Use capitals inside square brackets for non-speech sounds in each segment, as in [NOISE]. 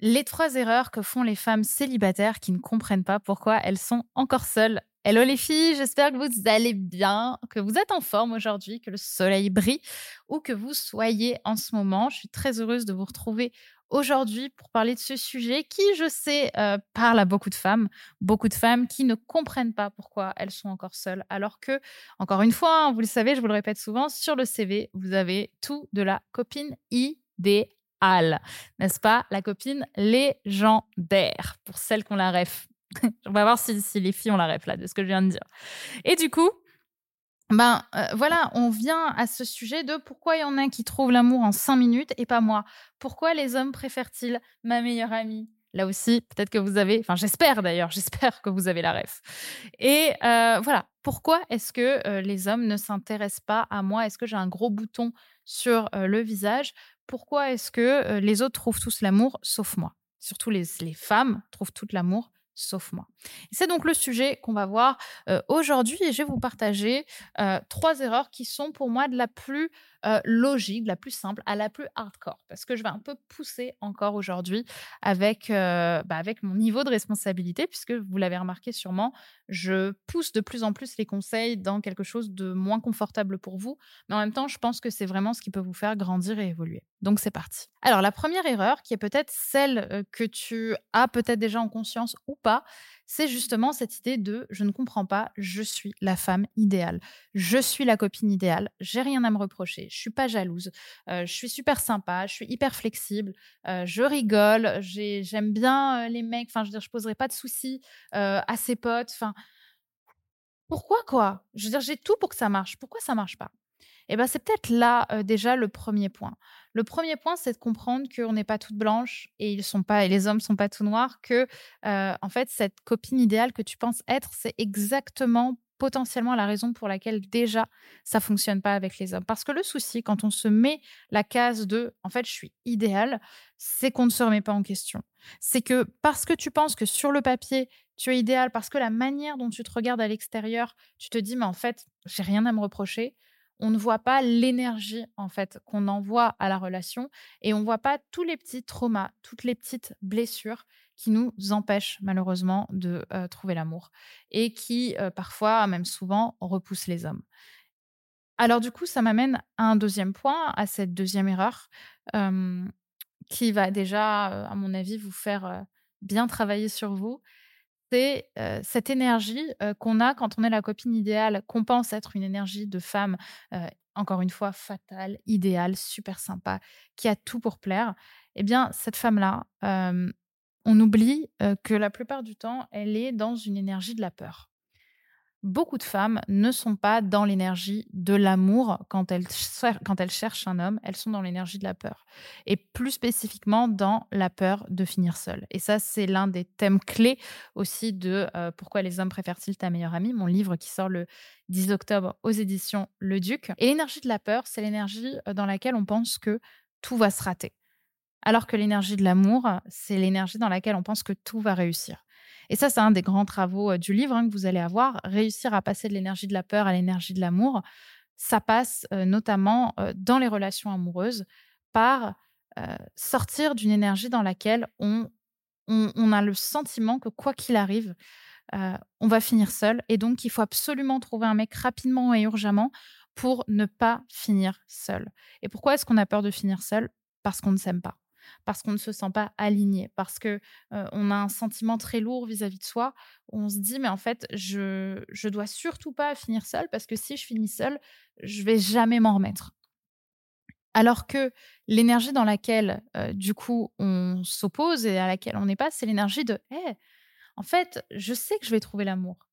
Les trois erreurs que font les femmes célibataires qui ne comprennent pas pourquoi elles sont encore seules. Hello les filles, j'espère que vous allez bien, que vous êtes en forme aujourd'hui, que le soleil brille ou que vous soyez en ce moment. Je suis très heureuse de vous retrouver aujourd'hui pour parler de ce sujet qui, je sais, euh, parle à beaucoup de femmes, beaucoup de femmes qui ne comprennent pas pourquoi elles sont encore seules, alors que, encore une fois, hein, vous le savez, je vous le répète souvent, sur le CV, vous avez tout de la copine n'est-ce pas? La copine légendaire, pour celles qu'on la ref. [LAUGHS] On va voir si, les filles ont la ref là, de ce que je viens de dire. Et du coup, ben euh, voilà, on vient à ce sujet de pourquoi il y en a qui trouvent l'amour en cinq minutes et pas moi. Pourquoi les hommes préfèrent-ils ma meilleure amie? Là aussi, peut-être que vous avez, enfin j'espère d'ailleurs, [LAUGHS] j'espère que vous avez la ref. Et euh, voilà, pourquoi est-ce que euh, les hommes ne s'intéressent pas à moi? Est-ce que j'ai un gros bouton sur le visage? Pourquoi est-ce que les autres trouvent tous l'amour sauf moi? Surtout les, femmes trouvent tout l'amour sauf moi. C'est donc le sujet qu'on va voir aujourd'hui et je vais vous partager trois erreurs qui sont pour moi de la plus logique, de la plus simple à la plus hardcore parce que je vais un peu pousser encore aujourd'hui bah, avec mon niveau de responsabilité puisque vous l'avez remarqué sûrement, je pousse de plus en plus les conseils dans quelque chose de moins confortable pour vous, mais en même temps, je pense que c'est vraiment ce qui peut vous faire grandir et évoluer. Donc c'est parti. Alors la première erreur, qui est peut-être celle que tu as peut-être déjà en conscience ou pas, c'est justement cette idée de je ne comprends pas, je suis la femme idéale, je suis la copine idéale, j'ai rien à me reprocher, je suis pas jalouse, je suis super sympa, je suis hyper flexible, je rigole, j'aime bien les mecs, enfin je veux dire je poserai pas de soucis à ses potes, enfin pourquoi quoi? Je veux dire j'ai tout pour que ça marche, pourquoi ça marche pas? Eh ben, c'est peut-être là déjà le premier point. Le premier point, c'est de comprendre qu'on n'est pas toute blanche et ils sont pas et les hommes sont pas tout noirs. Que en fait, cette copine idéale que tu penses être, c'est exactement potentiellement la raison pour laquelle déjà ça fonctionne pas avec les hommes. Parce que le souci, quand on se met la case de en fait je suis idéale, c'est qu'on ne se remet pas en question. C'est que parce que tu penses que sur le papier tu es idéal, parce que la manière dont tu te regardes à l'extérieur, tu te dis mais en fait j'ai rien à me reprocher on ne voit pas l'énergie en fait qu'on envoie à la relation et on ne voit pas tous les petits traumas, toutes les petites blessures qui nous empêchent malheureusement de trouver l'amour et qui parfois, même souvent, repoussent les hommes. Alors du coup, ça m'amène à un deuxième point, à cette deuxième erreur qui va déjà, à mon avis, vous faire bien travailler sur vous c'est cette énergie qu'on a quand on est la copine idéale, qu'on pense être une énergie de femme, encore une fois, fatale, idéale, super sympa, qui a tout pour plaire. Eh bien, cette femme-là, on oublie que la plupart du temps, elle est dans une énergie de la peur beaucoup de femmes ne sont pas dans l'énergie de l'amour quand elles, quand elles cherchent un homme, elles sont dans l'énergie de la peur. Et plus spécifiquement dans la peur de finir seule. Et ça, c'est l'un des thèmes clés aussi de euh, Pourquoi les hommes préfèrent-ils ta meilleure amie, mon livre qui sort le 10 octobre aux éditions Le Duc. Et l'énergie de la peur, c'est l'énergie euh, dans laquelle on pense que tout va se rater. Alors que l'énergie de l'amour, c'est l'énergie dans laquelle on pense que tout va réussir. Et ça, c'est un des grands travaux du livre hein, que vous allez avoir. Réussir à passer de l'énergie de la peur à l'énergie de l'amour, ça passe notamment dans les relations amoureuses par sortir d'une énergie dans laquelle on, on, a le sentiment que quoi qu'il arrive, on va finir seul. Et donc, il faut absolument trouver un mec rapidement et urgemment pour ne pas finir seul. Et pourquoi est-ce qu'on a peur de finir seul? Parce qu'on ne s'aime pas parce qu'on ne se sent pas aligné, parce que on a un sentiment très lourd vis-à-vis de soi. on se dit mais en fait je je dois surtout pas finir seule parce que si je finis seule, je vais jamais m'en remettre. Alors que l'énergie dans laquelle du coup on s'oppose et à laquelle on n'est pas, c'est l'énergie de hey, en fait je sais que je vais trouver l'amour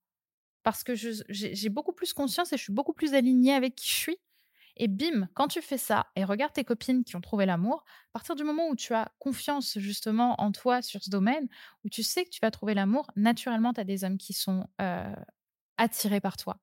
parce que j'ai beaucoup plus conscience et je suis beaucoup plus alignée avec qui je suis et bim, quand tu fais ça et regarde tes copines qui ont trouvé l'amour, à partir du moment où tu as confiance justement en toi sur ce domaine, où tu sais que tu vas trouver l'amour, naturellement, tu as des hommes qui sont attirés par toi.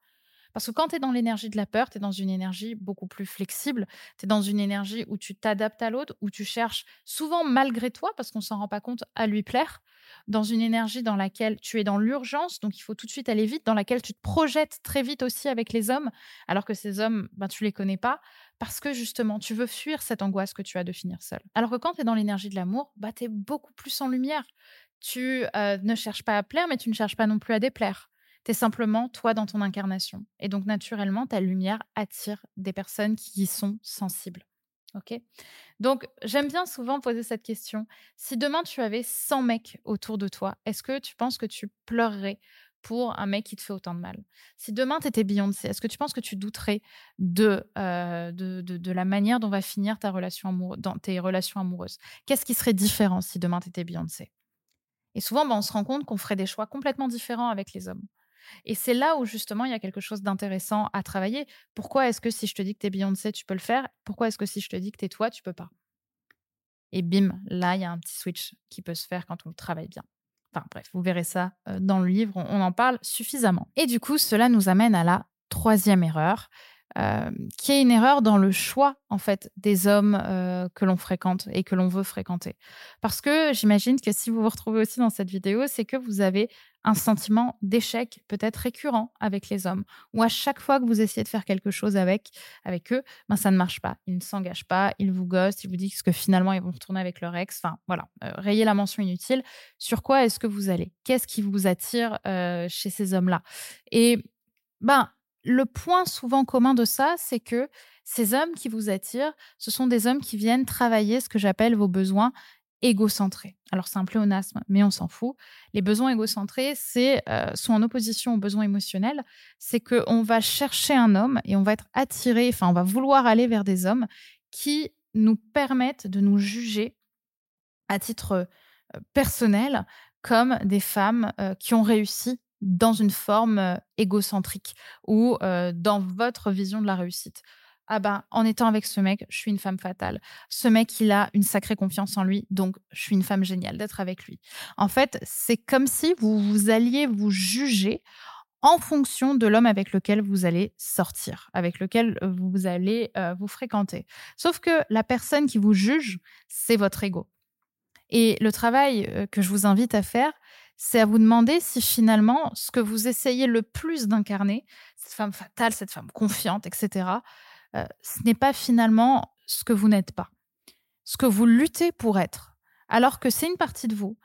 Parce que quand tu es dans l'énergie de la peur, tu es dans une énergie beaucoup plus flexible, tu es dans une énergie où tu t'adaptes à l'autre, où tu cherches souvent malgré toi, parce qu'on s'en rend pas compte, à lui plaire, dans une énergie dans laquelle tu es dans l'urgence, donc il faut tout de suite aller vite, dans laquelle tu te projettes très vite aussi avec les hommes, alors que ces hommes, ben, tu les connais pas, parce que justement, tu veux fuir cette angoisse que tu as de finir seul. Alors que quand tu es dans l'énergie de l'amour, bah, tu es beaucoup plus en lumière. Tu euh, ne cherches pas à plaire, mais tu ne cherches pas non plus à déplaire. Tu es simplement toi dans ton incarnation. Et donc, naturellement, ta lumière attire des personnes qui y sont sensibles. OK? Donc, j'aime bien souvent poser cette question. Si demain tu avais 100 mecs autour de toi, est-ce que tu penses que tu pleurerais pour un mec qui te fait autant de mal? Si demain tu étais Beyoncé, est-ce que tu penses que tu douterais de, euh, de, la manière dont va finir ta relation dans tes relations amoureuses? Qu'est-ce qui serait différent si demain tu étais Beyoncé? Et souvent, ben, on se rend compte qu'on ferait des choix complètement différents avec les hommes. Et c'est là où justement il y a quelque chose d'intéressant à travailler. Pourquoi est-ce que si je te dis que tu es Beyoncé, tu peux le faire? Pourquoi est-ce que si je te dis que tu es toi, tu peux pas? Et bim, là, il y a un petit switch qui peut se faire quand on le travaille bien. Enfin bref, vous verrez ça euh, dans le livre, on en parle suffisamment. Et du coup, cela nous amène à la troisième erreur, euh, qui est une erreur dans le choix en fait des hommes euh, que l'on fréquente et que l'on veut fréquenter. Parce que j'imagine que si vous vous retrouvez aussi dans cette vidéo, c'est que vous avez un sentiment d'échec peut-être récurrent avec les hommes, ou à chaque fois que vous essayez de faire quelque chose avec avec eux, ben ça ne marche pas, ils ne s'engagent pas, ils vous gossent, ils vous disent que finalement ils vont retourner avec leur ex. Enfin voilà, euh, rayez la mention inutile. Sur quoi est-ce que vous allez? Qu'est-ce qui vous attire chez ces hommes-là? Et ben le point souvent commun de ça, c'est que ces hommes qui vous attirent, ce sont des hommes qui viennent travailler ce que j'appelle vos besoins égocentrés. Alors c'est un pléonasme, mais on s'en fout. Les besoins égocentrés, c'est euh, sont en opposition aux besoins émotionnels. C'est qu'on va chercher un homme et on va être attiré, enfin on va vouloir aller vers des hommes qui nous permettent de nous juger à titre euh, personnel comme des femmes euh, qui ont réussi dans une forme égocentrique ou dans votre vision de la réussite. Ah ben, en étant avec ce mec, je suis une femme fatale. Ce mec, il a une sacrée confiance en lui, donc je suis une femme géniale d'être avec lui. En fait, c'est comme si vous, vous alliez vous juger en fonction de l'homme avec lequel vous allez sortir, avec lequel vous allez vous fréquenter. Sauf que la personne qui vous juge, c'est votre ego. Et le travail que je vous invite à faire, c'est à vous demander si finalement ce que vous essayez le plus d'incarner, cette femme fatale, cette femme confiante, etc., euh, ce n'est pas finalement ce que vous n'êtes pas, ce que vous luttez pour être, alors que c'est une partie de vous.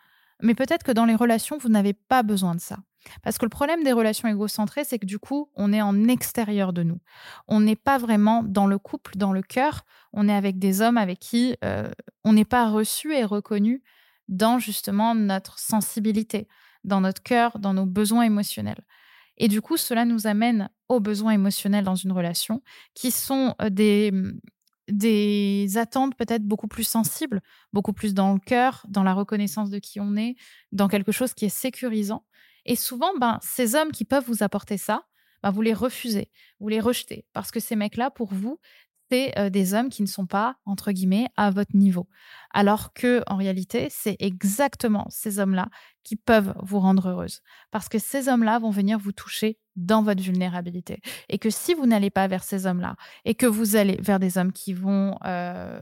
Mais peut-être que dans les relations, vous n'avez pas besoin de ça. Parce que le problème des relations égocentrées, c'est que du coup, on est en extérieur de nous. On n'est pas vraiment dans le couple, dans le cœur. On est avec des hommes avec qui euh, on n'est pas reçu et reconnu dans justement notre sensibilité, dans notre cœur, dans nos besoins émotionnels. Et du coup, cela nous amène aux besoins émotionnels dans une relation, qui sont euh, des, mmh, des attentes peut-être beaucoup plus sensibles, beaucoup plus dans le cœur, dans la reconnaissance de qui on est, dans quelque chose qui est sécurisant. Et souvent, ben, ces hommes qui peuvent vous apporter ça, ben, vous les refusez, vous les rejetez, parce que ces mecs-là, pour vous, c'est des hommes qui ne sont pas, entre guillemets, à votre niveau. Alors que, en réalité, c'est exactement ces hommes-là qui peuvent vous rendre heureuse. Parce que ces hommes-là vont venir vous toucher dans votre vulnérabilité. Et que si vous n'allez pas vers ces hommes-là, et que vous allez vers des hommes qui vont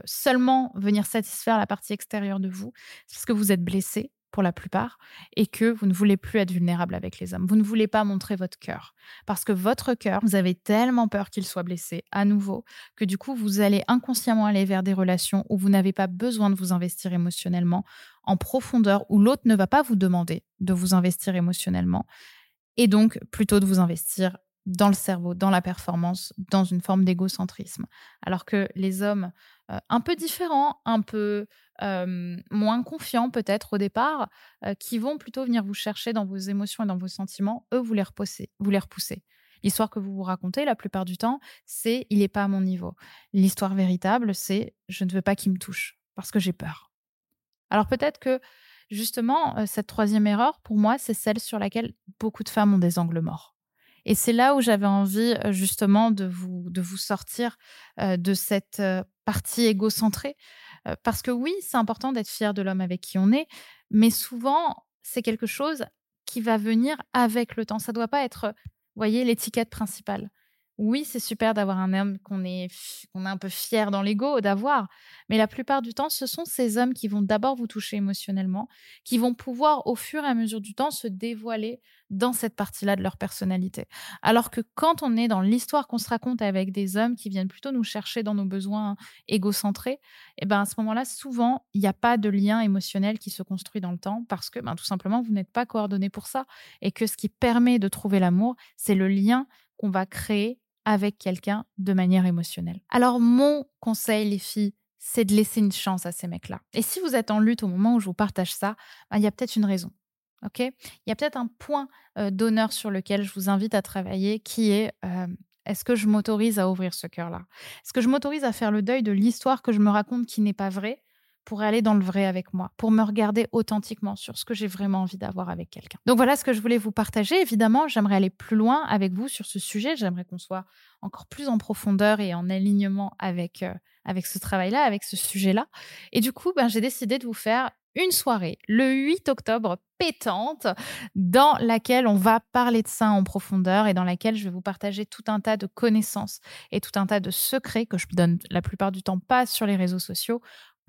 seulement venir satisfaire la partie extérieure de vous, c'est parce que vous êtes blessé, pour la plupart, et que vous ne voulez plus être vulnérable avec les hommes. Vous ne voulez pas montrer votre cœur. Parce que votre cœur, vous avez tellement peur qu'il soit blessé à nouveau, que du coup, vous allez inconsciemment aller vers des relations où vous n'avez pas besoin de vous investir émotionnellement en profondeur, où l'autre ne va pas vous demander de vous investir émotionnellement, et donc plutôt de vous investir dans le cerveau, dans la performance, dans une forme d'égocentrisme. Alors que les hommes euh, un peu différents, un peu moins confiants peut-être au départ, euh, qui vont plutôt venir vous chercher dans vos émotions et dans vos sentiments, eux, vous les repoussez. Vous les repoussez. L'histoire que vous vous racontez la plupart du temps, c'est il n'est pas à mon niveau. L'histoire véritable, c'est je ne veux pas qu'il me touche parce que j'ai peur. Alors peut-être que justement, euh, cette troisième erreur, pour moi, c'est celle sur laquelle beaucoup de femmes ont des angles morts. Et c'est là où j'avais envie euh, justement de vous, de vous sortir de cette partie égocentrée parce que oui, c'est important d'être fier de l'homme avec qui on est, mais souvent, c'est quelque chose qui va venir avec le temps. Ça ne doit pas être, voyez, l'étiquette principale. Oui, c'est super d'avoir un homme qu'on est, est un peu fier dans l'ego d'avoir, mais la plupart du temps, ce sont ces hommes qui vont d'abord vous toucher émotionnellement, qui vont pouvoir au fur et à mesure du temps se dévoiler dans cette partie-là de leur personnalité. Alors que quand on est dans l'histoire qu'on se raconte avec des hommes qui viennent plutôt nous chercher dans nos besoins égocentrés, eh ben à ce moment-là, souvent, il n'y a pas de lien émotionnel qui se construit dans le temps parce que ben, tout simplement, vous n'êtes pas coordonné pour ça et que ce qui permet de trouver l'amour, c'est le lien qu'on va créer avec quelqu'un de manière émotionnelle. Alors mon conseil, les filles, c'est de laisser une chance à ces mecs-là. Et si vous êtes en lutte au moment où je vous partage ça, ben, il y a peut-être une raison. Ok? Il y a peut-être un point euh, d'honneur sur lequel je vous invite à travailler qui est euh, est-ce que je m'autorise à ouvrir ce cœur-là? Est-ce que je m'autorise à faire le deuil de l'histoire que je me raconte qui n'est pas vraie? Pour aller dans le vrai avec moi, pour me regarder authentiquement sur ce que j'ai vraiment envie d'avoir avec quelqu'un. Donc voilà ce que je voulais vous partager. Évidemment, j'aimerais aller plus loin avec vous sur ce sujet. J'aimerais qu'on soit encore plus en profondeur et en alignement avec, euh, avec ce travail-là, avec ce sujet-là. Et du coup, ben, j'ai décidé de vous faire une soirée le 8 octobre pétante dans laquelle on va parler de ça en profondeur et dans laquelle je vais vous partager tout un tas de connaissances et tout un tas de secrets que je donne la plupart du temps pas sur les réseaux sociaux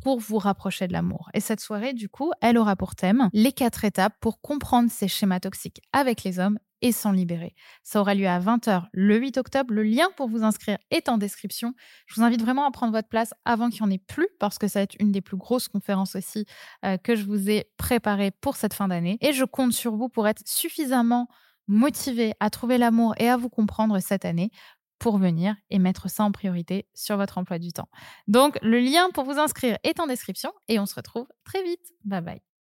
pour vous rapprocher de l'amour. Et cette soirée, du coup, elle aura pour thème les quatre étapes pour comprendre ces schémas toxiques avec les hommes et s'en libérer. Ça aura lieu à 20h le 8 octobre. Le lien pour vous inscrire est en description. Je vous invite vraiment à prendre votre place avant qu'il n'y en ait plus, parce que ça va être une des plus grosses conférences aussi euh, que je vous ai préparées pour cette fin d'année. Et je compte sur vous pour être suffisamment motivé à trouver l'amour et à vous comprendre cette année pour venir et mettre ça en priorité sur votre emploi du temps. Donc, le lien pour vous inscrire est en description et on se retrouve très vite. Bye bye.